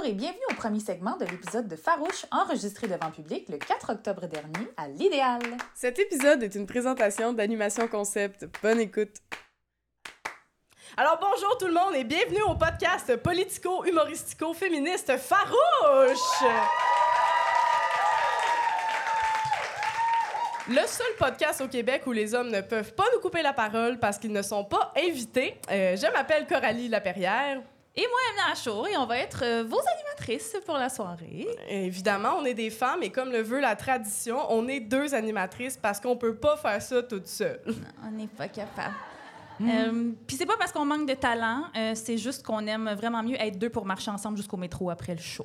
Bonjour et bienvenue au premier segment de l'épisode de Farouche enregistré devant public le 4 octobre dernier à l'Idéal. Cet épisode est une présentation d'Animation Concept. Bonne écoute. Alors bonjour tout le monde et bienvenue au podcast politico-humoristico-féministe Farouche! Le seul podcast au Québec où les hommes ne peuvent pas nous couper la parole parce qu'ils ne sont pas invités. Euh, je m'appelle Coralie Laperrière. Et moi, Emma Achour, et on va être euh, vos animatrices pour la soirée. Évidemment, on est des femmes et comme le veut la tradition, on est deux animatrices parce qu'on peut pas faire ça toute seule. Non, on n'est pas capable. Euh, Puis c'est pas parce qu'on manque de talent, euh, c'est juste qu'on aime vraiment mieux être deux pour marcher ensemble jusqu'au métro après le show.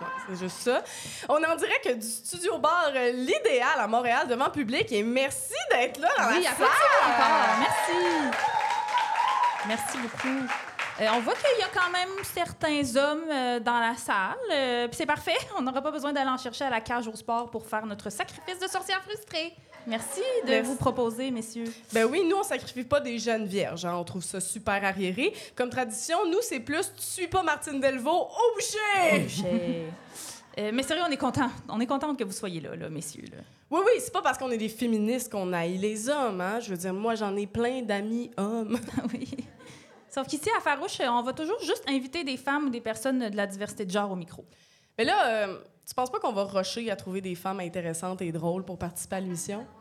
Ouais, c'est juste ça. On est en direct du studio bar euh, L'Idéal à Montréal devant public et merci d'être là dans oui, la salle. encore. Merci. Merci beaucoup. Euh, on voit qu'il y a quand même certains hommes euh, dans la salle. euh, Puis c'est parfait. On n'aura pas besoin d'aller en chercher à la cage au sport pour faire notre sacrifice de sorcière frustrée. Merci de Merci. vous proposer, messieurs. Ben oui, nous, on sacrifie pas des jeunes vierges. hein. On trouve ça super arriéré. Comme tradition, nous, c'est plus tu suis pas Martine Delvaux au boucher! Mais sérieux, on est content. On est contente que vous soyez là, là messieurs. Là. Oui, oui, c'est pas parce qu'on est des féministes qu'on haït les hommes. Hein? Je veux dire, moi, j'en ai plein d'amis hommes. oui. Sauf qu'ici, à Farouche, on va toujours juste inviter des femmes ou des personnes de la diversité de genre au micro. Mais là, euh, tu penses pas qu'on va rusher à trouver des femmes intéressantes et drôles pour participer à l'émission?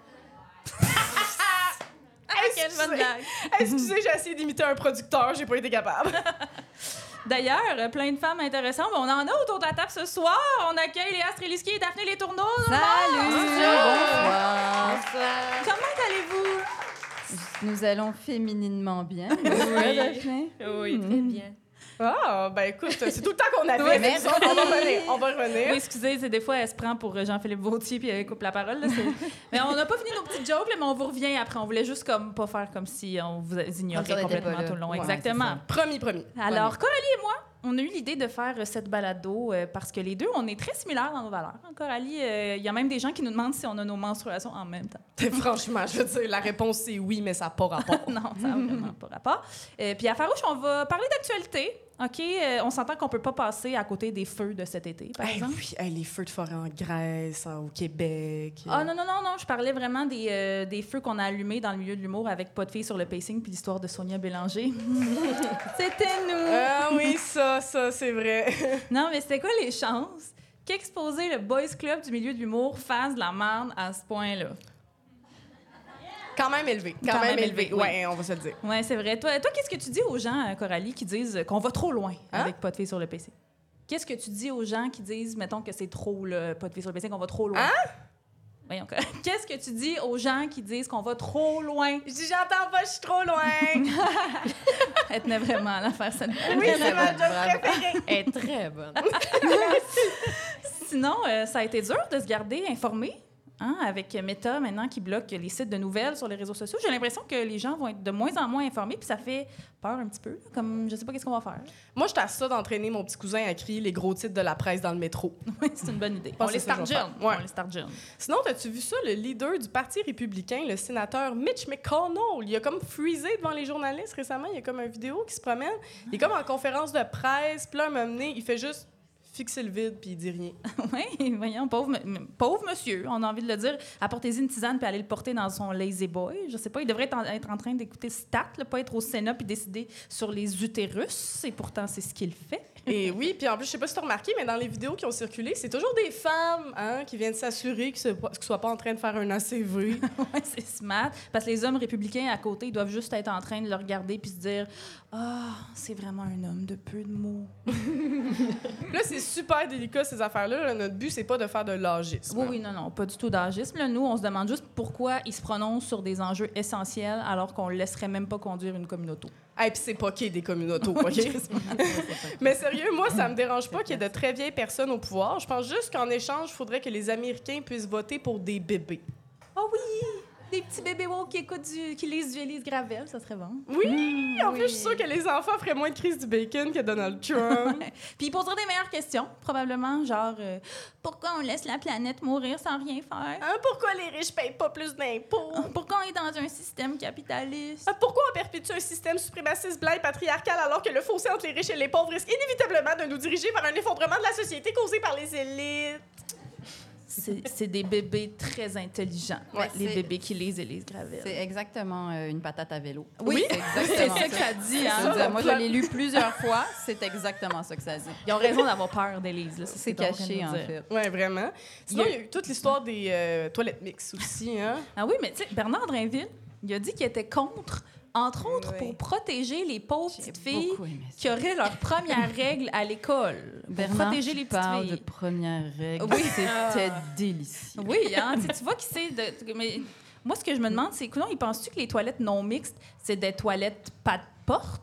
Ah! Excusez, j'ai essayé d'imiter un producteur, j'ai pas été capable. D'ailleurs, plein de femmes intéressantes. On en a autour de la table ce soir. On accueille Léa Streliski et Daphné Les Tourneaux. Salut! Bonjour! Bonsoir! Comment allez-vous? Nous allons fémininement bien. pas, Daphné? Oui, très bien. Ah, ben écoute, c'est tout le temps qu'on avait. Oui, on va revenir. On va revenir. Oui, excusez, c'est des fois, elle se prend pour euh, Jean-Philippe Vautier puis elle coupe la parole. là, mais on n'a pas fini nos petites jokes, là, mais on vous revient après. On voulait juste comme pas faire comme si on vous ignorait complètement tout le long. Ouais, Exactement. Promis, promis. Alors, Coralie et moi, on a eu l'idée de faire euh, cette balado euh, parce que les deux, on est très similaires dans nos valeurs. Hein, Coralie, euh, il y a même des gens qui nous demandent si on a nos menstruations en même temps. Franchement, je veux dire, la réponse c'est oui, mais ça n'a pas rapport. non, ça n'a vraiment pas rapport. Euh, puis à Farouche, on va parler d'actualité. OK? Euh, on s'entend qu'on peut pas passer à côté des feux de cet été, par exemple? oui, hey, les feux de forêt en Grèce, hein, au Québec. Ah non, non, non, non, je parlais vraiment des, euh, des feux qu'on a allumés dans le milieu de l'humour avec Pas de filles sur le pacing puis l'histoire de Sonia Bélanger. C'était nous! Ah oui, ça, ça, c'est vrai. Non, mais c'était quoi les chances qu'exposer le Boys Club du milieu de l'humour fasse de la merde à ce point-là? Quand même élevé. Quand, même, élevé. oui. Ouais, on va se le dire. Ouais, c'est vrai. Toi, toi qu'est-ce que tu dis aux gens, euh, Coralie, qui disent qu'on va trop loin Hein? avec Pas de filles sur le PC? Qu'est-ce que tu dis aux gens qui disent, mettons, que c'est trop, le Pas de filles sur le PC, qu'on va trop loin? Hein? Voyons, Qu'est-ce que tu dis aux gens qui disent qu'on va trop loin? Je dis, j'entends pas, je suis trop loin. Elle tenait vraiment à la faire cette oui, c'est ma job préférée. Elle est très bonne. Sinon, euh, ça a été dur de se garder informé. Hein, avec Meta maintenant qui bloque les sites de nouvelles sur les réseaux sociaux, j'ai l'impression que les gens vont être de moins en moins informés, puis ça fait peur un petit peu. Comme je sais pas qu'est-ce qu'on va faire. Moi, je à ça d'entraîner mon petit cousin à crier les gros titres de la presse dans le métro. Oui, c'est une bonne idée. On les start jeunes. Ouais. On les start jeunes. Sinon, as-tu vu ça, le leader du Parti républicain, le sénateur Mitch McConnell? Il a comme freezé devant les journalistes récemment. Il y a comme une vidéo qui se promène. Il est comme en conférence de presse. Puis là, un moment donné, il fait juste fixer le vide puis il dit rien. Oui, voyons, pauvre, pauvre monsieur, on a envie de le dire. Apportez-y une tisane puis allez le porter dans son lazy boy. Je sais pas, il devrait être en, être en train d'écouter Stat, là, pas être au Sénat puis décider sur les utérus. Et pourtant, c'est ce qu'il fait. Et oui, puis en plus, je sais pas si tu as remarqué, mais dans les vidéos qui ont circulé, c'est toujours des femmes hein, qui viennent s'assurer qu'ils ne soient pas en train de faire un ACV. Ouais, c'est smart. Parce que les hommes républicains à côté, ils doivent juste être en train de le regarder puis se dire Ah, c'est vraiment un homme de peu de mots. Là, c'est super délicat, ces affaires-là. là. Notre but, c'est pas de faire de l'agisme. Oui, oui, non, non, pas du tout d'agisme. là. Nous, on se demande juste pourquoi ils se prononcent sur des enjeux essentiels alors qu'on ne laisserait même pas conduire une communauté. Et puis c'est pas qu'il y ait des communautés, OK? Mais sérieux, moi, ça me dérange pas qu'il y ait de très vieilles personnes au pouvoir. Je pense juste qu'en échange, il faudrait que les Américains puissent voter pour des bébés. Ah oui! Des petits bébés woke qui écoutent du, qui lisent du Élise Gravel, ça serait bon. Oui, en plus, je suis sûre que les enfants feraient moins de crise du bacon que Donald Trump. Puis ils poseraient des meilleures questions, probablement, genre euh, pourquoi on laisse la planète mourir sans rien faire? Hein, pourquoi les riches payent pas plus d'impôts? Pourquoi on est dans un système capitaliste? Ah, Pourquoi on perpétue un système suprémaciste blanc et patriarcal alors que le fossé entre les riches et les pauvres risque inévitablement de nous diriger vers un effondrement de la société causé par les élites? C'est des bébés très intelligents, Ouais, les bébés qui lisent Élise Gravel. C'est exactement euh, une patate à vélo. Oui, c'est ça que ça dit. Hein? moi, je l'ai lu plusieurs fois. C'est exactement ça que ça dit. Ils ont raison d'avoir peur d'Élise. là, c'est en caché, en fait. Ouais, vraiment. Sinon, Il il y y a eu toute l'histoire des euh, toilettes mixtes aussi, hein? Ah oui, mais tu sais, Bernard Drinville, il a dit qu'il était contre, entre autres, Oui. pour protéger les pauvres petites filles qui auraient leur première règle à l'école. Bernard, protéger les petites filles. de première règle. Oui. C'était délicieux. Oui, hein, tu vois qui c'est. de- Mais moi, ce que je me demande, c'est que non, il pense-tu que les toilettes non mixtes, c'est des toilettes pas de porte?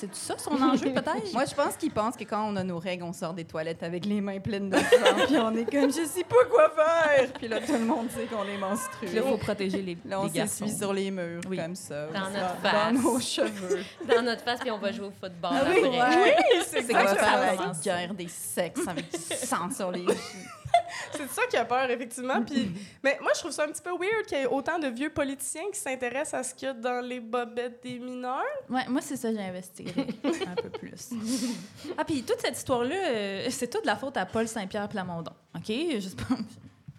C'est ça son enjeu, peut-être? Moi, je pense qu'ils pensent que quand on a nos règles, on sort des toilettes avec les mains pleines de sang, puis on est comme, je sais pas quoi faire. Puis là, tout le monde sait qu'on est menstrué. Là, il faut protéger les, Là, on les garçons. s'essuie sur les murs, Oui. comme ça. Dans Ça, notre Dans face. nos cheveux. dans notre face, puis on va jouer au football Ah oui, après. ouais. c'est C'est qu'on va faire ça. la guerre des sexes avec du sang sur les. C'est ça qui a peur, effectivement. Puis, mais moi, je trouve ça un petit peu weird qu'il y ait autant de vieux politiciens qui s'intéressent à ce qu'il y a dans les bobettes des mineurs. Ouais, moi, c'est ça, j'ai investi un peu plus. Ah, puis toute cette histoire-là, euh, c'est toute la faute à Paul Saint-Pierre Plamondon. OK? Pas.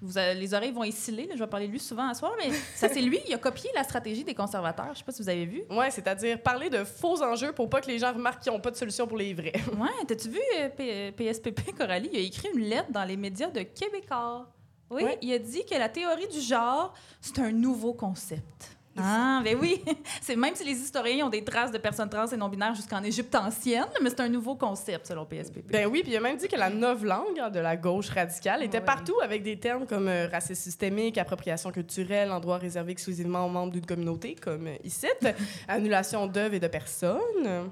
Vous avez- les oreilles vont y sciller, là, je vais parler de lui souvent à soir, mais ça, c'est lui, il a copié la stratégie des conservateurs. Je sais pas si vous avez vu. Ouais, c'est-à-dire parler de faux enjeux pour pas que les gens remarquent qu'ils n'ont pas de solution pour les vrais. Ouais, t'as-tu vu euh, P- euh, PSPP Coralie? Il a écrit une lettre dans les médias de Québécois? Oui, Ouais. il a dit que la théorie du genre, c'est un nouveau concept. Ah, ben oui. C'est même si les historiens ont des traces de personnes trans et non-binaires jusqu'en Égypte ancienne, mais c'est un nouveau concept selon PSPP. Ben oui, puis il a même dit que la langue hein, de la gauche radicale était Ouais. partout avec des termes comme euh, racisme systémique, appropriation culturelle, endroit réservé exclusivement aux membres d'une communauté, comme euh, ici, annulation d'œuvres et de personnes.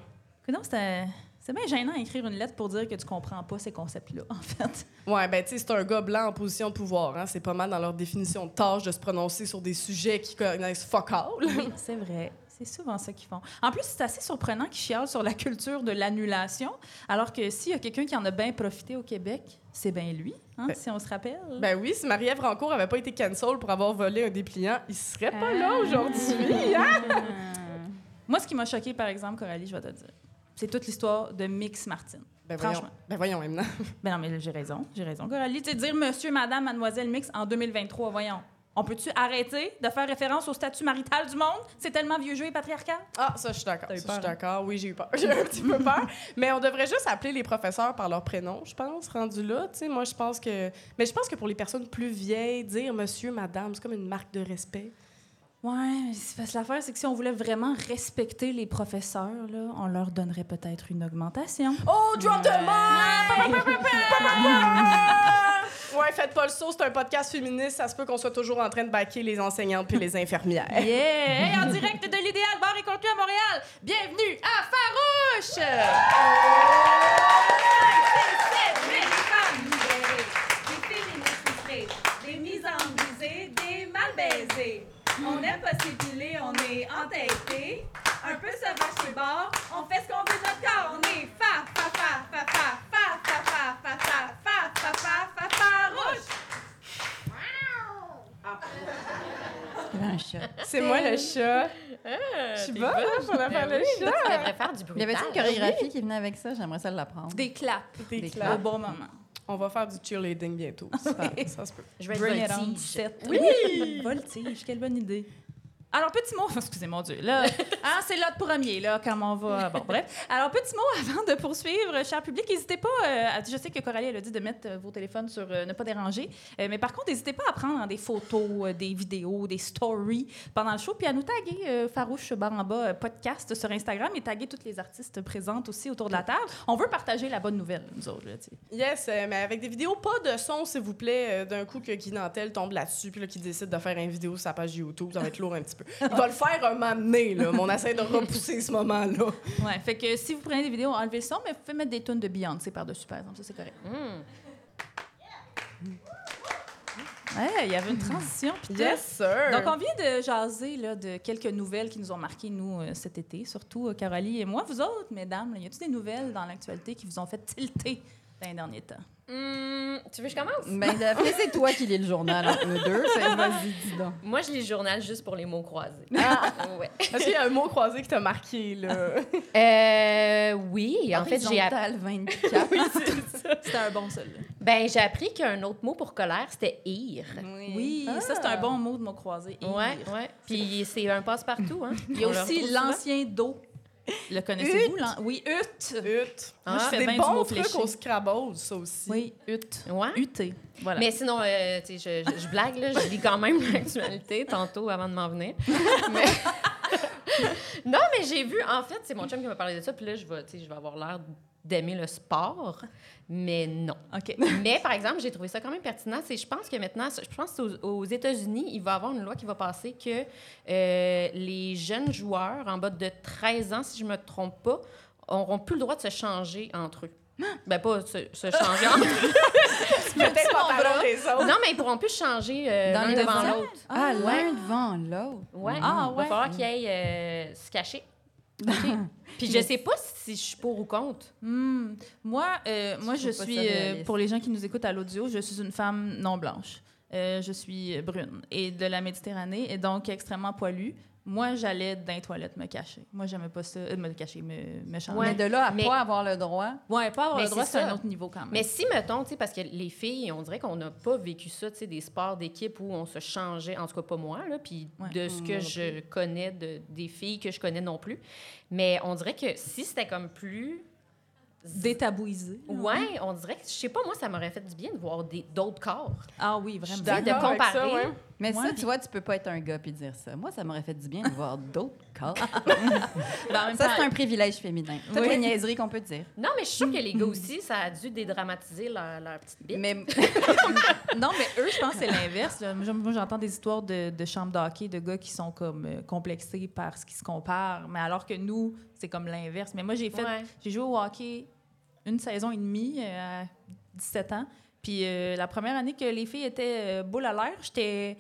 Non, c'est c'est bien gênant d'écrire une lettre pour dire que tu comprends pas ces concepts-là, en fait. Ouais, ben tu sais, c'est un gars blanc en position de pouvoir. Hein? C'est pas mal dans leur définition de tâche de se prononcer sur des sujets qui connaissent fuck all. Oui, c'est vrai. C'est souvent ça qu'ils font. En plus, c'est assez surprenant qu'ils chialent sur la culture de l'annulation, alors que s'il y a quelqu'un qui en a bien profité au Québec, c'est bien lui, hein, Ben- si on se rappelle. Ben oui, si Marie-Ève Rancourt avait pas été cancel pour avoir volé un dépliant, il serait pas là Ah. aujourd'hui. Hein? Moi, ce qui m'a choqué, par exemple, Coralie, je vais te dire, c'est toute l'histoire de Mix Martin. Ben voyons, Franchement. ben voyons, maintenant. Ben non, mais j'ai raison, j'ai raison. Coralie, tu sais, dire monsieur, madame, mademoiselle Mix en 2023, voyons. On peut-tu arrêter de faire référence au statut marital du monde? C'est tellement vieux jeu et patriarcal. Ah, ça, je suis d'accord. Je suis hein? d'accord. Oui, j'ai eu peur. J'ai eu un petit peu peur. Mais on devrait juste appeler les professeurs par leur prénom, je pense, rendu là. Tu sais, moi, je pense que. Mais je pense que pour les personnes plus vieilles, dire monsieur, madame, c'est comme une marque de respect. Ouais, mais c'est parce que l'affaire, c'est que si on voulait vraiment respecter les professeurs, là, on leur donnerait peut-être une augmentation. Oh, drop the mic! Ouais, faites pas le saut, c'est un podcast féministe. Ça se peut qu'on soit toujours en train de baquer les enseignantes puis les infirmières. Yeah! Hey, en direct de l'idéal bar et contenu à Montréal, bienvenue à Farouche! Des mises en brisées, des mal baisées. On aime pas s'épiler, on est entêté. Un peu sauvage chez bord, on fait ce qu'on veut de notre corps. On est fa, fa, fa, fa, fa, fa, fa, fa, fa, fa, fa, fa, fa, fa, y avait un chat. C'est moi le chat. Je suis bonne hein, pour la faire le chat. Tu devrais faire du Il y avait une chorégraphie qui venait avec ça. J'aimerais ça l'apprendre. Des claps. Des claps. Au bon moment. On va faire du cheerleading bientôt. Ça, ça se peut. Je vais être Bring voltige. Oui! Voltige, quelle bonne idée. Alors, petit mot, excusez mon Dieu, là, hein, c'est l'autre premier, là, quand on va. Bon, bref. Alors, petit mot avant de poursuivre, cher public, n'hésitez pas, euh, je sais que Coralie, elle a dit de mettre euh, vos téléphones sur euh, ne pas déranger, mais par contre, n'hésitez pas à prendre des photos, des vidéos, des stories pendant le show, puis à nous taguer Farouche euh, podcast sur Instagram et taguer toutes les artistes présentes aussi autour de la table. On veut partager la bonne nouvelle, nous autres, là, tu sais. Yes, mais avec des vidéos, pas de son, s'il vous plaît. D'un coup, que Guy Nantel tombe là-dessus, puis là, qu'il décide de faire une vidéo sur sa page YouTube, ça va être lourd un petit peu. Il va le faire donné, là, mais on essaie de repousser ce moment-là. Ouais, fait que si vous prenez des vidéos, enlevez le son, mais vous pouvez mettre des tunes de Beyoncé par-dessus, par exemple, ça, c'est correct. Ouais, il y avait une transition. puis tout. Yes, sir! Donc, on vient de jaser là, de quelques nouvelles qui nous ont marqué, nous, euh, cet été, surtout euh, Caroline et moi. Vous autres, mesdames, là, y a-t-il des nouvelles dans l'actualité qui vous ont fait tilter dans les derniers temps? Hum, tu veux que je commence? Ben, Daphné, c'est toi qui lis le journal entre eux deux. Que Vas-y, dis donc. Moi, je lis le journal juste pour les mots croisés. ouais. Est-ce qu'il y a un mot croisé qui t'a marqué, là? Euh, oui, en fait, j'ai app- Horizontal 24. C'était un bon seul. ben, j'ai appris qu'un autre mot pour colère, c'était ir. Oui, ça, c'est un bon mot de mot croisé. Ir. Ouais, ouais. Puis c'est un passe-partout, hein. Il y a aussi l'ancien dos. Le connaissez-vous? Oui, ut. Ut. Ah. je fais Des bien du bons mot trucs au Scrabble, ça aussi. Oui, ut. Ouais. UT. Voilà. Mais sinon, euh, je, je- je blague, là, je lis quand même l'actualité tantôt avant de m'en venir. Mais- non, mais j'ai vu, en fait, c'est mon chum qui m'a parlé de ça, puis là, je vais, je vais avoir l'air d'aimer le sport, mais non. OK. Mais par exemple, j'ai trouvé ça quand même pertinent. C'est, je pense que maintenant, je pense qu'aux aux États-Unis, il va y avoir une loi qui va passer que euh, les jeunes joueurs en bas de 13 ans, si je me trompe pas, auront plus le droit de se changer entre eux. Ben pas se, se changer entre eux. Peut-être pantalon des autres. Non, mais ils pourront plus changer euh, Dans l'un devant l'autre. Ah, Ouais. l'un devant l'autre. Ouais. Ah, Il va ouais. falloir qu'ils aillent euh, se cacher. Puis je sais pas si je suis pour ou contre. Hmm. Moi, euh, moi je suis, euh, pour les gens qui nous écoutent à l'audio, je suis une femme non blanche. Euh, je suis brune et de la Méditerranée et donc extrêmement poilue. Moi, j'allais dans les toilettes me cacher. Moi, j'aimais pas ça. euh, me cacher, me, me changer. Ouais. Mais de là à Mais- pas avoir le droit. Ouais, pas avoir Mais le droit, c'est un autre niveau quand même. Mais si, mettons, tu sais, parce que les filles, on dirait qu'on n'a pas vécu ça, tu sais, des sports d'équipe où on se changeait, en tout cas pas moi, là, puis Ouais. de ce que je connais, de, des filles que je connais non plus. Mais on dirait que si c'était comme plus... Détabouisé. Ouais, on dirait que, je sais pas, moi, ça m'aurait fait du bien de voir des- d'autres corps. Ah oui, vraiment. Je suis de d'accord avec ça, comparer. ouais. Mais ça, tu vois, tu peux pas être un gars puis dire ça. Moi, ça m'aurait fait du bien de voir d'autres corps. Ça, c'est un privilège féminin. Toutes Oui. les niaiseries qu'on peut dire. Non, mais je suis sûre que les gars aussi, ça a dû dédramatiser leur, leur petite bite. Mais Non, mais eux, je pense que c'est l'inverse. Moi, moi, j'entends des histoires de, de chambres d'hockey, de gars qui sont comme euh, complexés par ce qui se compare. Mais alors que nous, c'est comme l'inverse. Mais moi, j'ai fait, Ouais. j'ai joué au hockey une saison et demie euh, à 17 ans. Puis euh, la première année que les filles étaient euh, boule à l'air, j'étais,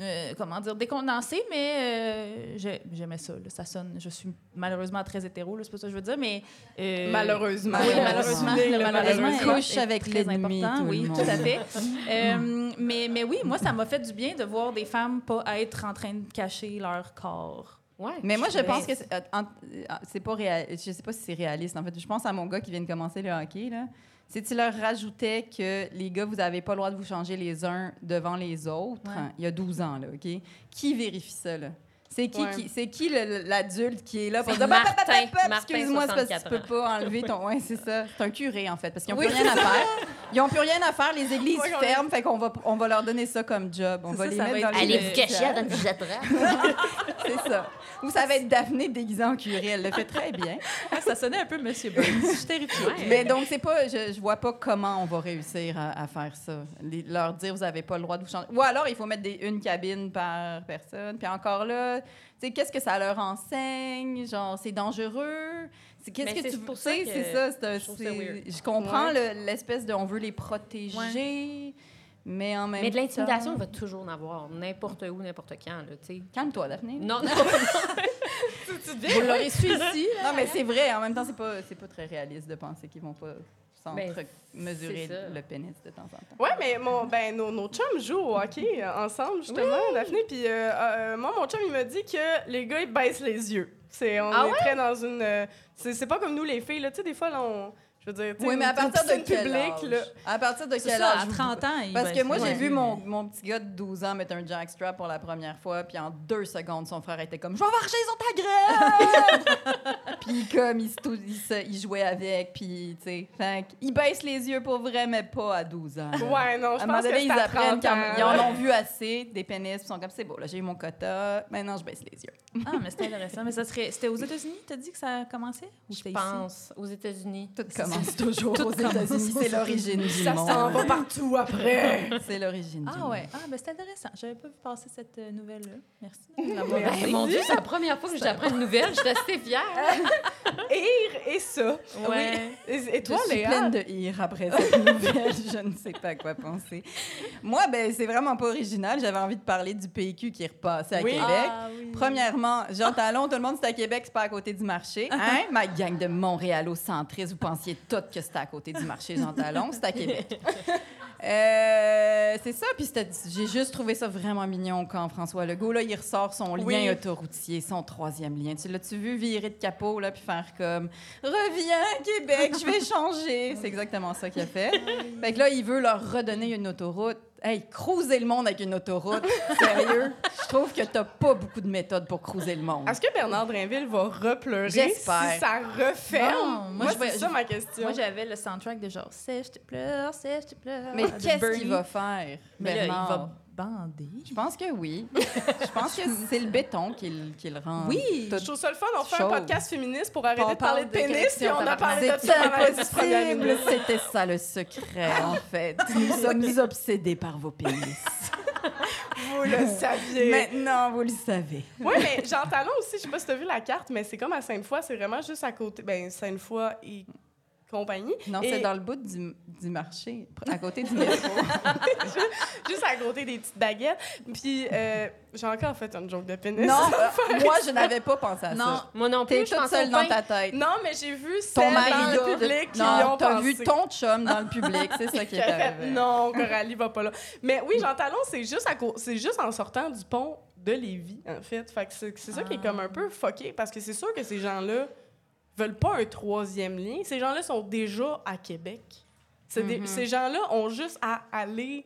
euh, comment dire, décondensée, mais euh, j'ai- j'aimais ça. là. Ça sonne, je suis malheureusement très hétéro, c'est pas ça que je veux dire, mais... euh, Malheureusement. oui, Malheureusement. Le malheureusement. malheureusement Couche avec très l'ennemi, important, tout le Oui, monde. tout à fait. Euh, mais, mais oui, moi, ça m'a fait du bien de voir des femmes pas être en train de cacher leur corps. Ouais. Mais moi, je pense que c'est pas réal... Je sais pas si c'est réaliste. En fait, je pense à mon gars qui vient de commencer le hockey. Là. C'est tu leur rajoutais que les gars, vous avez pas le droit de vous changer les uns devant les autres? Ouais. hein, il y a 12 ans, là, OK? Qui vérifie ça, là? C'est qui, Ouais. qui, c'est qui l'adulte qui est là pour dire Excuse-moi, c'est parce que tu 64 peux pas enlever ton. Ouais, c'est ça. C'est un curé, en fait, parce qu'ils n'ont Oui, plus rien à faire. Ils n'ont plus rien à faire. Les églises ferment, fait qu'on va, on va leur donner ça comme job. On va ça, les ça va mettre dans être- les Allez vous cacher avant que je vous. C'est ça. Ou ça va être Daphné déguisée en curé. Elle le fait très bien. Ah, ça sonnait un peu Monsieur Burns. Je suis terrifiée. Mais donc, c'est pas, je, je vois pas comment on va réussir à, à faire ça. Les- leur dire, vous avez pas le droit de vous changer. Ou alors, il faut mettre des, une cabine par personne. Puis encore là, tu sais, qu'est-ce que ça leur enseigne? Genre, c'est dangereux? C'est qu'est-ce que tu pour tu ça que c'est ça. c'est je comprends le- l'espèce de, on veut les protéger, mais en même Mais de l'intimidation, temps- il va toujours en avoir, n'importe où, n'importe quand, tu. Calme-toi, Daphné. Non, non. Vous l'aurez su ici. Non, mais c'est vrai. En même temps, c'est pas, c'est pas très réaliste de penser qu'ils vont pas Ben, s'entre-mesurer c'est ça. le pénis de temps en temps. Ouais, mais mon, ben, nos, nos chums jouent au hockey euh, ensemble, justement, Daphné. Puis euh, euh, moi, mon chum, il m'a dit que les gars, ils baissent les yeux. C'est, on Ah est très dans une. euh, c'est, c'est pas comme nous, les filles, là. Tu sais, des fois, là, on. Je veux dire, tu sais, Oui, mais à partir de quel âge? là. À partir de C'est quel ça, âge? à vous- 30 ans. Parce que moi, j'ai vu mon, mon petit gars de 12 ans mettre un jackstrap pour la première fois, puis en deux secondes, son frère était comme « Je vais marcher sur ta grève! » Puis comme, il, se tou- il, se- il jouait avec, puis tu sais, fait il baisse les yeux pour vrai, mais pas à 12 ans. Ouais, non, À je moment pense que donné, c'est ils à apprennent 30 quand ils en ont vu assez, des pénis, puis ils sont comme « C'est beau, là, j'ai eu mon quota, maintenant je baisse les yeux. Ah, mais c'était intéressant. Mais ça serait... C'était aux États-Unis, t'as dit que ça commençait? Ou Je ici? pense, aux États-Unis. Tout ça, commence toujours aux États-Unis. C'est l'origine du Ça monde. s'en va partout après. C'est l'origine du Ah monde. ouais, ah, ben c'est intéressant. J'avais pas vu passer cette euh, nouvelle-là. Merci l'avoir Merci. Mon Dieu, c'est la première fois que j'apprends une nouvelle. Je suis assez fière. Ire et ça. Ouais. Et, et Je toi, suis Léa? pleine de ire après cette nouvelle. Je ne sais pas quoi penser. Moi, ben, c'est vraiment pas original. J'avais envie de parler du PQ qui est repassé à Oui. Québec. Ah, oui. Premièrement, Jean Talon, tout le monde, c'est à Québec, c'est pas à côté du marché. Hein? Ma gang de Montréal-centristes, vous pensiez toutes que c'était à côté du marché Jean Talon, c'est à Québec. Euh, c'est ça, puis c'était- j'ai juste trouvé ça vraiment mignon quand François Legault, là, il ressort son lien Oui. autoroutier, son troisième lien. Tu l'as-tu vu virer de capot, là, puis faire comme « Reviens, Québec, je vais changer! » C'est exactement ça qu'il a fait. Fait que là, il veut leur redonner une autoroute. Hey, cruiser le monde avec une autoroute, sérieux? Je trouve que t'as pas beaucoup de méthodes pour cruiser le monde. Est-ce que Bernard Drinville va repleurer si ça referme? Non, moi, c'est ça ma question. Moi, j'avais le soundtrack de genre Sèche, te pleure, sèche, te pleure. Mais de qu'est-ce qu'il va faire, Mais là, il va bander. Je pense que oui. Je pense que c'est le béton qui, le- qui le rend. Oui. je trouve ça le fun, on fait un podcast féministe pour arrêter On de parler de pénis, puis on a parlé de impossible. C'était ça le secret, en fait. Nous sommes obsédés par vos pénis. Vous le saviez. Maintenant, vous le savez. Oui, mais Jean Talon aussi, je sais pas si t'as vu la carte, mais c'est comme à Sainte-Foy, c'est vraiment juste à côté. Ben, Sainte-Foy et compagnie. Non, c'est dans le bout du, du marché, à côté du métro. Juste à côté des petites baguettes. Puis, euh, j'ai encore fait un joke de pénis. non, euh, moi, je n'avais pas pensé à Non. ça. Moi non plus, T'es toute seule dans ta tête. Non, mais j'ai vu Ton mari, dans le public qui non, ont pensé. vu ton chum dans le public, c'est ça qui est arrivé. non, Coralie va pas là. Mais oui, Jean Talon, c'est juste, à co- c'est juste en sortant du pont de Lévis, en fait. Fait que c'est, ça qui est comme un peu fucké, parce que c'est sûr que ces gens-là veulent pas un troisième lien. Ces gens-là sont déjà à Québec. Mhm. Ces gens-là ont juste à aller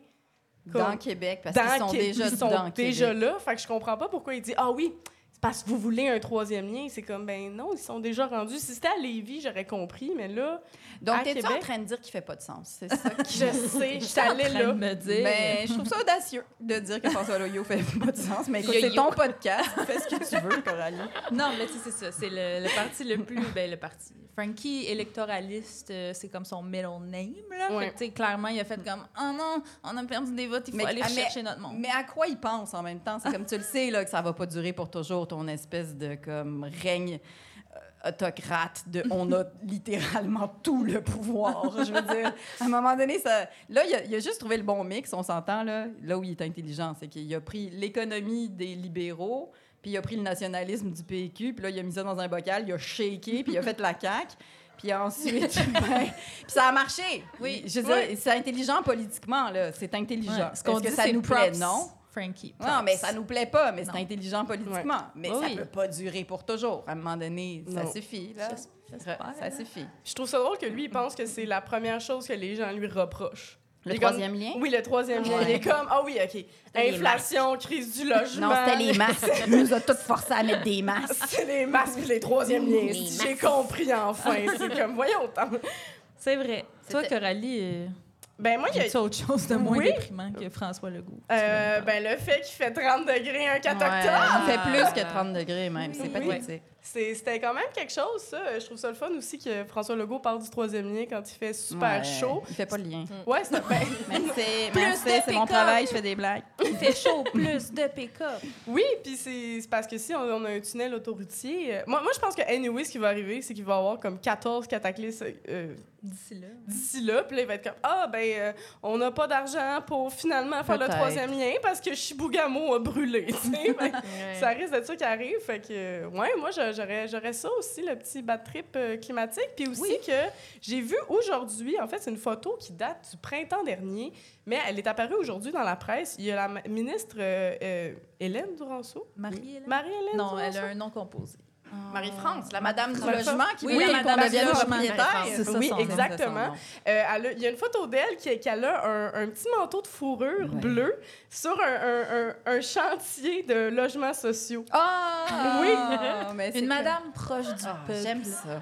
comme, Dans Québec, parce qu'ils sont déjà ils sont dans déjà Québec. là. Fait que je comprends pas pourquoi il dit Ah oui, parce que vous voulez un troisième lien. C'est comme ben non, ils sont déjà rendus. Si c'était à Lévis, j'aurais compris, mais là, Donc, t'es-tu en train de dire qu'il fait pas de sens? C'est ça qui... je sais, je suis allée en train là. de me dire. Ben, je trouve ça audacieux de dire que François Loyo fait pas de sens. Mais écoute, c'est ton podcast. Fais ce que tu veux, Coralie. Non, mais tu sais, c'est ça. C'est le, le parti le plus. Ben, le parti. Frankie, électoraliste, euh, c'est comme son middle name, là. Ouais. Fait que, tu sais, clairement, il a fait comme Oh non, on a perdu des votes, il faut Mais- aller ah, mais- chercher notre monde. Mais à quoi il pense en même temps? C'est comme tu le sais, là, que ça va pas durer pour toujours, ton espèce de comme règne euh, autocrate de on a littéralement tout le pouvoir. Je veux dire, à un moment donné, ça, là, il a, il a juste trouvé le bon mix, on s'entend, là, là où il est intelligent, c'est qu'il a pris l'économie des libéraux, puis il a pris le nationalisme du PQ, puis là, il a mis ça dans un bocal, il a shaké, puis il a fait la caque. Puis ensuite, ben, puis ça a marché. Oui, je veux dire, Oui. c'est intelligent politiquement, là. C'est intelligent. Ouais, ce qu'on Est-ce que dit, ça nous plaît? Non. Frankie. Non, mais ça nous plaît pas, mais c'est intelligent politiquement. Mais Oui, ça peut pas durer pour toujours. À un moment donné, ça Non. suffit. Là. Ça suffit. Je trouve ça drôle que lui, il pense que c'est la première chose que les gens lui reprochent. Le Il est comme- troisième lien? Oui, le troisième lien. Il est comme, ah oui, OK. Inflation, crise du logement. Non, c'était les masques. Il nous a tous forcés à mettre des masques. C'est les masques puis les troisièmes liens. J'ai compris enfin. C'est comme, voyons. C'est vrai. Toi, Coralie, euh, Ben, moi, il y a. autre chose de moins Oui. déprimant que François Legault? Euh, ben, le fait qu'il fait 30 degrés un 4 Ouais, octobre. il fait plus que 30 degrés même. C'est Oui. pathétique. C'était quand même quelque chose, ça. Je trouve ça le fun aussi que François Legault parle du troisième lien quand il fait super Ouais, chaud. Il fait pas le lien. Ouais, c'est ben, c'est mon travail, je fais des blagues. Il fait chaud, plus de pick-up. Oui, puis c'est parce que si on, on a un tunnel autoroutier. euh, moi, moi, je pense que anyway, ce qui va arriver, c'est qu'il va y avoir comme 14 cataclysmes euh, D'ici là. d'ici là. Puis là, il va être comme Ah, ben, euh, on n'a pas d'argent pour finalement faire le troisième lien parce que Chibougamau a brûlé. Ouais. Ça risque d'être ça qui arrive. Fait que, ouais, moi, je- j'aurais j'aurais ça aussi, le petit bad trip euh, climatique. Puis aussi que j'ai vu aujourd'hui, en fait, c'est une photo qui date du printemps dernier, mais elle est apparue aujourd'hui dans la presse. Il y a la ministre euh, euh, Hélène Duranceau? Marie-Hélène? Marie-Hélène Non, Duranceau? elle a un nom composé. Marie-France, la madame du logement qui Oui, la madame du logement. propriétaire. Oui, exactement. Euh, il y a une photo d'elle qui, a un, un petit manteau de fourrure Ouais. bleu sur un, un- un- un chantier de logements sociaux. Ah! Oui. mais c'est Une madame proche du Ah, peuple. J'aime ça.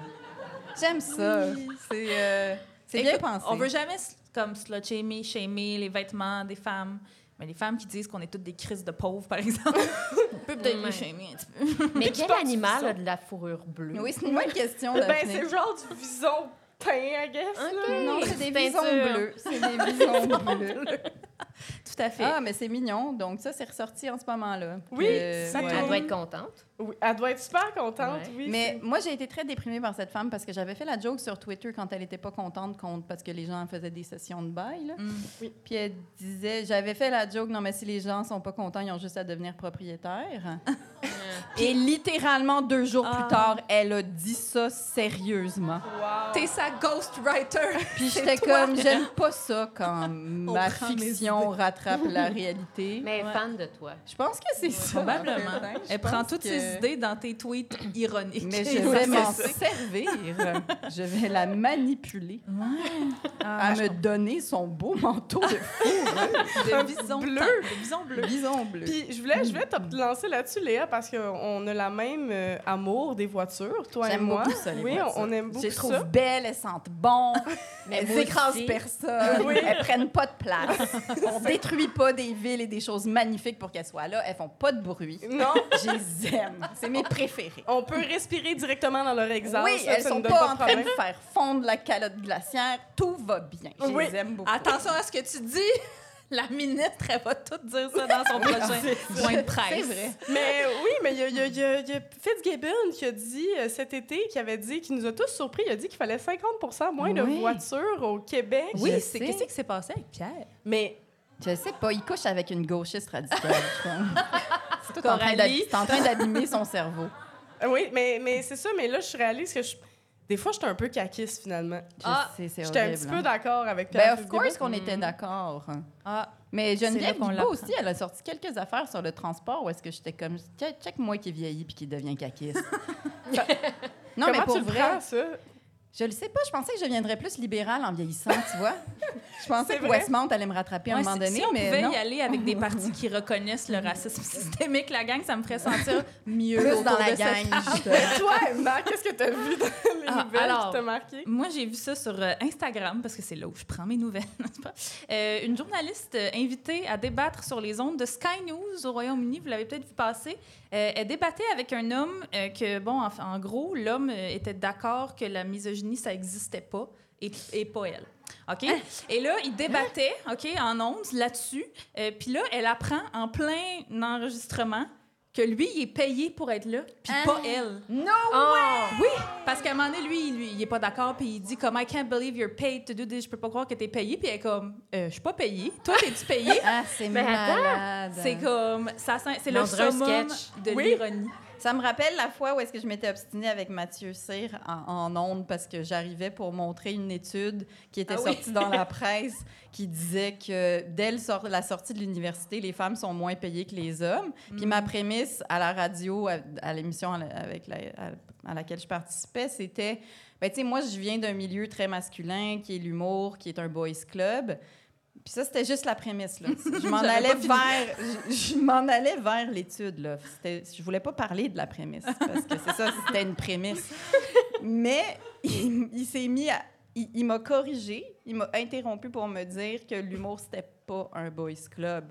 J'aime ça. C'est euh, bien pensé. On veut jamais comme slut shamer, shamer les vêtements des femmes. Mais les femmes qui disent qu'on est toutes des crises de pauvres, par exemple, on peut peut-être Ouais. les shamer un petit peu. Mais quel animal a de la fourrure bleue? Oui, c'est une bonne question, Ben, c'est genre du vison teint, I guess. Non, c'est des visons bleus. C'est des visons bleus. Tout à fait. Ah, mais c'est mignon. Donc, ça, c'est ressorti en ce moment-là. Oui, ça ouais. Elle doit être contente. Oui, elle doit être super contente, Ouais. oui. Mais moi, j'ai été très déprimée par cette femme parce que j'avais fait la joke sur Twitter quand elle était pas contente contre, parce que les gens faisaient des sessions de bail. là. Mm. Puis elle disait, j'avais fait la joke, non, mais si les gens sont pas contents, ils ont juste à devenir propriétaires. Et littéralement deux jours Ah. plus tard, elle a dit ça sérieusement. Wow. T'es sa ghostwriter. Puis C'est j'étais toi. comme, j'aime pas ça quand ma prend mes fiction rattrape la réalité. Mais Ouais. fan de toi. Je pense que c'est ça. Probablement. Je Elle prend pense toutes que- ses idées dans tes tweets ironiques. Mais je vais m'en servir. Je vais la manipuler Ah, à je me donner son beau manteau de de bison bleu. bison bleu. bison bleu. Puis je voulais, je voulais te lancer là-dessus, Léa, parce qu'on a la même euh, amour des voitures, toi et moi. beaucoup ça, les oui, voitures. on, on aime Je beaucoup les trouve ça. belles, elles sentent bon, Mais elles moi écrasent aussi. personne, Oui. elles prennent pas de place. On détruit pas des villes et des choses magnifiques pour qu'elles soient là. Elles font pas de bruit. Non, Je les aime. C'est mes préférées. on peut respirer directement dans leur exhaust. oui, ça, elles ça sont pas en train de faire fondre la calotte glaciaire. Tout va bien. Je Oui. les aime beaucoup. Attention à ce que tu dis. La ministre, elle va tout dire ça dans son prochain point de presse. C'est vrai. Mais oui, mais il y a, il y a- il y a- il y a Fitzgibbon qui a dit euh, cet été, qui avait dit, qui nous a tous surpris, il a dit qu'il fallait 50% moins de voitures au Québec. Oui, c'est qu'est-ce qui s'est passé avec Pierre? Mais Je sais pas, il couche avec une gauchiste radicale. je crois. C'est tout en train d'abîmer son cerveau. oui, mais, mais c'est ça, mais là, je réalise que je- des fois, j'étais un peu caquiste finalement. Je Ah, sais, c'est J'étais un petit hein. peu d'accord avec Pierre Ben, of course qu'on était d'accord. Ah, Mais Geneviève qu'on Guilbeault aussi, elle a sorti quelques affaires sur le transport où est-ce que j'étais comme, check, check moi qui vieillit puis qui devient caquiste. non, mais pour tu vrai, prends, ça? Je le sais pas, je pensais que je deviendrais plus libérale en vieillissant, tu vois. Je pensais que vrai. Westmount allait me rattraper à un moment donné, si on mais pouvait non. y aller avec des partis qui reconnaissent le racisme systémique, la gang, ça me ferait sentir mieux Plus autour dans la de cette gang, justement. Toi, Emma, qu'est-ce que tu as vu dans les Ah, nouvelles alors, qui t'a marqué? Moi, j'ai vu ça sur euh, Instagram parce que c'est là où je prends mes nouvelles, n'est-ce pas? Euh, une journaliste euh, invitée à débattre sur les ondes de Sky News au Royaume-Uni, vous l'avez peut-être vu passer, euh, elle débattait avec un homme euh, que, bon, en, en gros, l'homme était d'accord que la misogynie, ça n'existait pas et, et pas elle. OK? Et là, il débattait, OK, en ondes là-dessus. Euh, Puis là, elle apprend en plein enregistrement que lui, il est payé pour être là, puis pas elle. Non! Oh! Oui, parce qu'à un moment donné, lui, lui, il est pas d'accord, puis il dit comme I can't believe you're paid to do this. Je peux pas croire que t'es payé, puis elle est comme euh, je suis pas payé. Toi, t'es-tu payé? Ah, c'est malade. C'est comme ça, c'est le summum sketch. de Oui. l'ironie. Ça me rappelle la fois où est-ce que je m'étais obstinée avec Mathieu Cyr en, en ondes parce que j'arrivais pour montrer une étude qui était Ah oui. sortie dans la presse qui disait que dès le sort- la sortie de l'université, les femmes sont moins payées que les hommes. Puis Mm. ma prémisse à la radio, à, à l'émission avec la- à- à laquelle je participais, c'était, ben tu sais, moi je viens d'un milieu très masculin qui est l'humour, qui est un boys club. Puis ça, c'était juste la prémisse. Là. Je m'en allais vers, je, je m'en allais vers l'étude. Là. C'était- Je voulais pas parler de la prémisse parce que c'est ça, c'était une prémisse. Mais il, il s'est mis à, il, il m'a corrigé, il m'a interrompu pour me dire que l'humour c'était pas un boys club.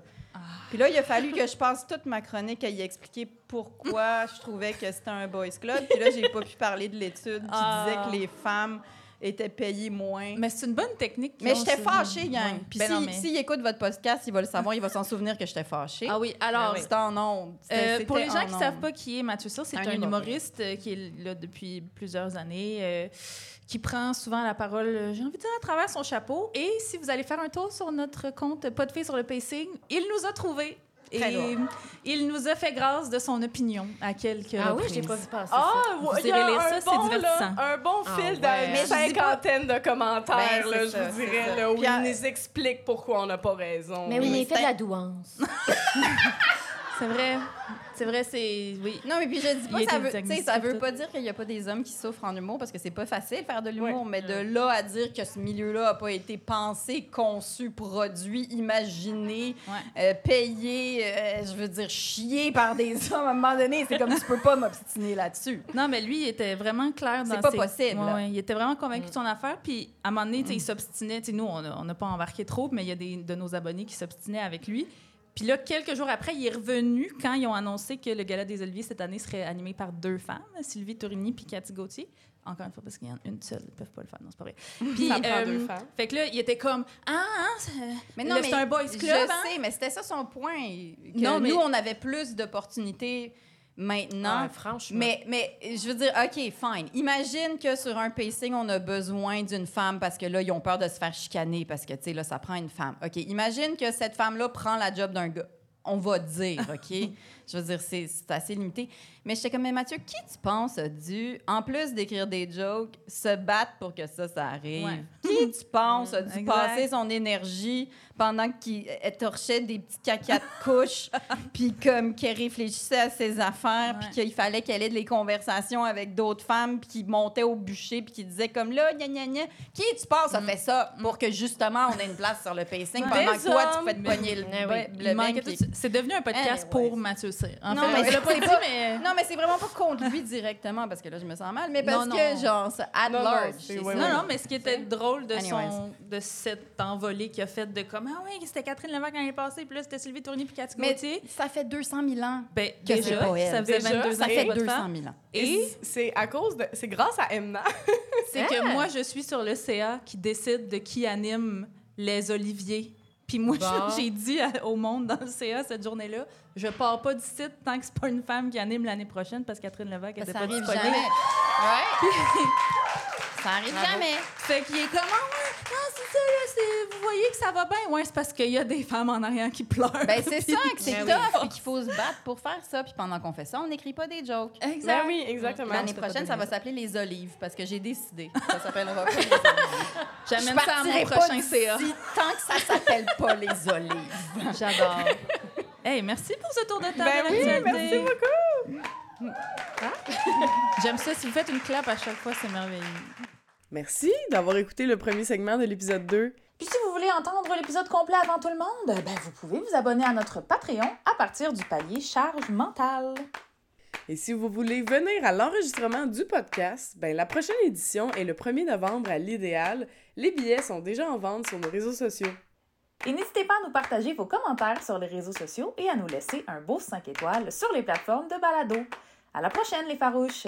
Puis là, il a fallu que je passe toute ma chronique à y expliquer pourquoi je trouvais que c'était un boys club. Puis là, j'ai pas pu parler de l'étude qui Ah. disait que les femmes étaient payées moins. Mais c'est une bonne technique. Mais j'étais fâchée, gang. Ouais. Puis Ben non, s'il mais- s'il écoute votre podcast, il va le savoir, il va s'en souvenir que j'étais fâchée. Ah oui, alors. C'était en ondes. Euh, pour les gens en qui ne savent pas qui est Mathieu Cyr, c'est Un un, humoriste. euh, qui est là depuis plusieurs années, euh, qui prend souvent la parole, j'ai envie de dire, à travers son chapeau. Et si vous allez faire un tour sur notre compte Pas de filles sur le pacing, il nous a trouvés. Très Et il nous a fait grâce de son opinion à quelques Ah oui, reprises. je l'ai pas vu passer Ah, ça. ouais, Vous il y a lire un ça, c'est bon, divertissant. là, un bon Ah fil ouais. d'une Mais je dis pas- cinquantaine de commentaires, Ben, là, je ça, vous c'est dirais, ça. là, où Puis il nous explique pourquoi on n'a pas raison. Mais oui, mais il fait de la douance. C'est vrai. C'est vrai, c'est. Oui. Non, mais puis je dis pas, ça veut, ça veut pas dire qu'il y a pas des hommes qui souffrent en humour parce que c'est pas facile de faire de l'humour, Ouais. mais de là à dire que ce milieu-là a pas été pensé, conçu, produit, imaginé, Ouais. euh, payé, euh, je veux dire, chié par des hommes à un moment donné, c'est comme tu peux pas m'obstiner là-dessus. Non, mais lui, il était vraiment clair dans C'est pas ses- possible, Ouais, il était vraiment convaincu de son affaire. Puis, à un moment donné, il s'obstinait. Tu sais, nous, on n'a pas embarqué trop, mais il y a des de nos abonnés qui s'obstinaient avec lui. Puis là, quelques jours après, il est revenu quand ils ont annoncé que le Gala des Oliviers cette année serait animé par deux femmes, Sylvie Tourigny puis Cathy Gauthier. encore une fois, parce qu'il y en a une seule, ils peuvent pas le faire. Non, c'est pas vrai. Puis, Ça prend euh, deux femmes. Fait que là, il était comme Ah, hein, Mais là, c'est un boys club. Je hein? sais, mais c'était ça son point. Que Non, mais- Nous, on avait plus d'opportunités maintenant. Ouais, franchement. Mais, mais je veux dire, OK, fine. Imagine que sur un pacing, on a besoin d'une femme parce que là, ils ont peur de se faire chicaner parce que, tu sais, là, ça prend une femme. OK, imagine que cette femme-là prend la job d'un gars. On va dire, OK? je veux dire, c'est assez limité. Mais j'étais comme, mais Mathieu, qui tu penses a dû, en plus d'écrire des jokes, se battre pour que ça, ça arrive? Ouais. Qui tu penses a dû Exact. passer son énergie pendant qu'il étorchait des petits cacas de couches, puis comme qu'elle réfléchissait à ses affaires, puis qu'il fallait qu'elle ait des conversations avec d'autres femmes, puis qui montaient au bûcher, puis qui disaient comme là, gna gna gna. Qui tu penses a fait ça pour que justement on ait une place sur le pacing pendant que toi tu fais te pogner le, oui. ouais, le ça. C'est devenu un podcast pour Mathieu En Non, fait, mais pas dit, pas- mais. Non, mais c'est vraiment pas contre lui directement parce que là, je me sens mal, mais parce Non, que, non. genre, c'est at Non, non, large. ça. Non, non, mais ce qui était drôle de, Anyways. son, de cette envolée qu'il a faite de comme Ah oui, c'était Catherine Levac l'année passée, puis là c'était Sylvie Tournier puis Cathy Mais Gauthier. ça fait 200 000 ans. Ben, que c'est déjà, pas elle. ça faisait Déjà, 22 ans Ça que fait votre 200 femme. 000 ans. Et C'est à cause de. C'est grâce à Emna. c'est Ah! que moi, je suis sur le CA qui décide de qui anime les Oliviers. Puis moi, Bon. j'ai dit à- au monde dans le CA cette journée-là, je pars pas du site tant que c'est pas une femme qui anime l'année prochaine parce que Catherine Levac était Ça pas arrive disponible. jamais. Ouais. Ça arrive Bravo. jamais. Fait qu'il est comme, ah ouais, non, c'est ça, là, c'est- vous voyez que ça va bien. Ouais, c'est parce qu'il y a des femmes en arrière qui pleurent. Ben, c'est ça, que c'est tough et qu'il faut se battre pour faire ça. Puis pendant qu'on fait ça, on n'écrit pas des jokes. Exact. Ben oui, exactement. L'année prochaine, ça va s'appeler les olives parce que j'ai décidé. Ça s'appellera pas les olives. J'amène ça à mon prochain CA. tant que ça s'appelle pas les olives. J'adore. hey, merci pour ce tour de table. Ben oui, merci beaucoup. J'aime ça. Si vous faites une clap à chaque fois, c'est merveilleux. Merci d'avoir écouté le premier segment de l'épisode 2. Puis si vous voulez entendre l'épisode complet avant tout le monde, ben vous pouvez vous abonner à notre Patreon à partir du palier charge mentale. Et si vous voulez venir à l'enregistrement du podcast, ben la prochaine édition est le 1er novembre à l'idéal. Les billets sont déjà en vente sur nos réseaux sociaux. Et n'hésitez pas à nous partager vos commentaires sur les réseaux sociaux et à nous laisser un beau 5 étoiles sur les plateformes de balado. À la prochaine les farouches!